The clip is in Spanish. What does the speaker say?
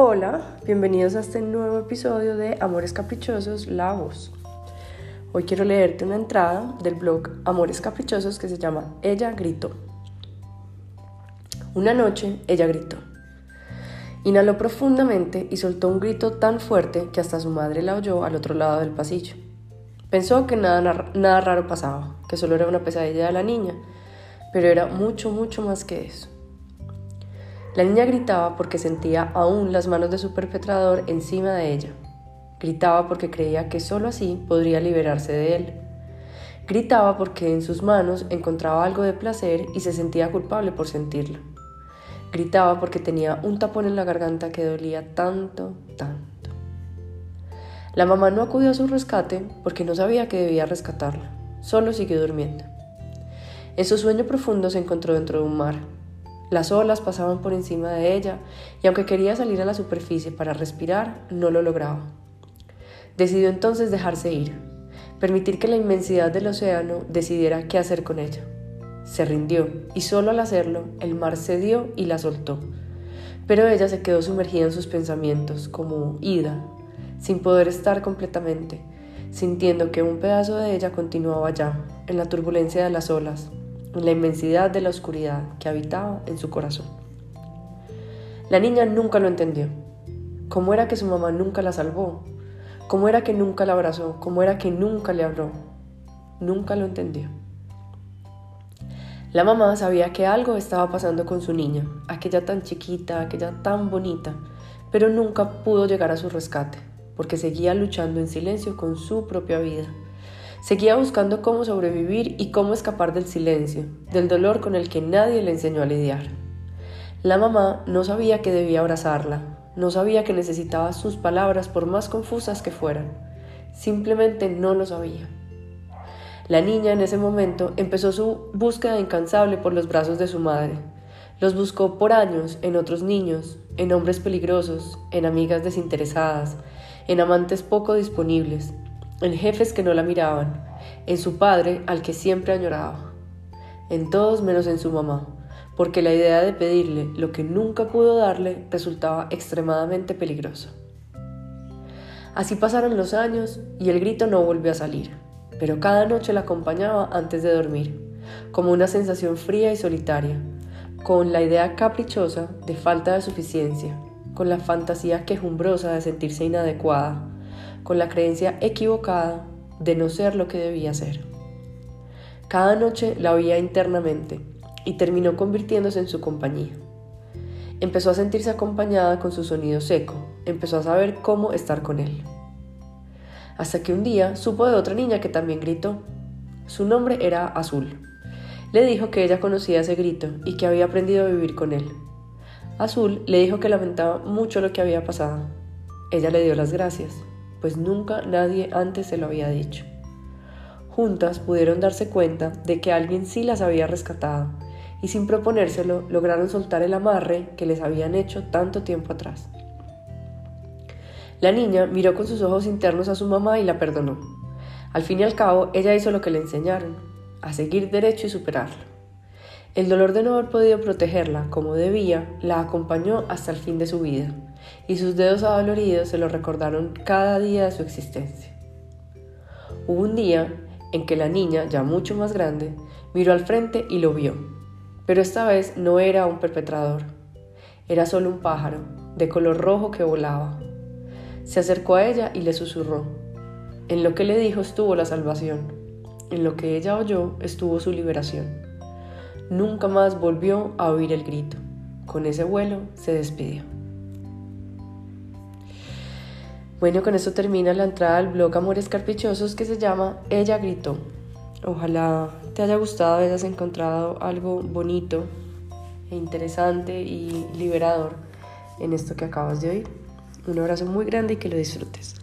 Hola, bienvenidos a este nuevo episodio de Amores Caprichosos, La Voz. Hoy quiero leerte una entrada del blog Amores Caprichosos que se llama Ella gritó. Una noche ella gritó. Inhaló profundamente y soltó un grito tan fuerte que hasta su madre la oyó al otro lado del pasillo. Pensó que nada, nada raro pasaba, que solo era una pesadilla de la niña, pero era mucho, mucho más que eso. La niña gritaba porque sentía aún las manos de su perpetrador encima de ella. Gritaba porque creía que sólo así podría liberarse de él. Gritaba porque en sus manos encontraba algo de placer y se sentía culpable por sentirlo. Gritaba porque tenía un tapón en la garganta que dolía tanto, tanto. La mamá no acudió a su rescate porque no sabía que debía rescatarla. Solo siguió durmiendo. En su sueño profundo se encontró dentro de un mar las olas pasaban por encima de ella y aunque quería salir a la superficie para respirar, no lo lograba. Decidió entonces dejarse ir, permitir que la inmensidad del océano decidiera qué hacer con ella. Se rindió y solo al hacerlo el mar cedió y la soltó. Pero ella se quedó sumergida en sus pensamientos como ida, sin poder estar completamente, sintiendo que un pedazo de ella continuaba allá, en la turbulencia de las olas, la inmensidad de la oscuridad que habitaba en su corazón. La niña nunca lo entendió. ¿Cómo era que su mamá nunca la salvó? ¿Cómo era que nunca la abrazó? ¿Cómo era que nunca le habló? Nunca lo entendió. La mamá sabía que algo estaba pasando con su niña, aquella tan chiquita, aquella tan bonita, pero nunca pudo llegar a su rescate, porque seguía luchando en silencio con su propia vida Seguía buscando cómo sobrevivir y cómo escapar del silencio, del dolor con el que nadie le enseñó a lidiar. La mamá no sabía que debía abrazarla, no sabía que necesitaba sus palabras por más confusas que fueran. Simplemente no lo sabía. La niña en ese momento empezó su búsqueda incansable por los brazos de su madre. Los buscó por años en otros niños, en hombres peligrosos, en amigas desinteresadas, en amantes poco disponibles, en jefes que no la miraban, en su padre al que siempre añoraba, en todos menos en su mamá, porque la idea de pedirle lo que nunca pudo darle resultaba extremadamente peligroso. Así pasaron los años y el grito no volvió a salir, pero cada noche la acompañaba antes de dormir, como una sensación fría y solitaria, con la idea caprichosa de falta de suficiencia, con la fantasía quejumbrosa de sentirse inadecuada, con la creencia equivocada de no ser lo que debía ser. Cada noche la oía internamente y terminó convirtiéndose en su compañía. Empezó a sentirse acompañada con su sonido seco, empezó a saber cómo estar con él. Hasta que un día supo de otra niña que también gritó. Su nombre era Azul. Le dijo que ella conocía ese grito y que había aprendido a vivir con él. Azul le dijo que lamentaba mucho lo que había pasado. Ella le dio las gracias pues nunca nadie antes se lo había dicho. Juntas pudieron darse cuenta de que alguien sí las había rescatado y sin proponérselo lograron soltar el amarre que les habían hecho tanto tiempo atrás. La niña miró con sus ojos internos a su mamá y la perdonó. Al fin y al cabo, ella hizo lo que le enseñaron, a seguir derecho y superarlo. El dolor de no haber podido protegerla como debía la acompañó hasta el fin de su vida, y sus dedos adoloridos se lo recordaron cada día de su existencia. Hubo un día en que la niña, ya mucho más grande, miró al frente y lo vio, pero esta vez no era un perpetrador, era solo un pájaro de color rojo que volaba. Se acercó a ella y le susurró. En lo que le dijo estuvo la salvación, en lo que ella oyó estuvo su liberación. Nunca más volvió a oír el grito. Con ese vuelo se despidió. Bueno, con eso termina la entrada al blog Amores Carpichosos que se llama Ella Gritó. Ojalá te haya gustado, hayas encontrado algo bonito e interesante y liberador en esto que acabas de oír. Un abrazo muy grande y que lo disfrutes.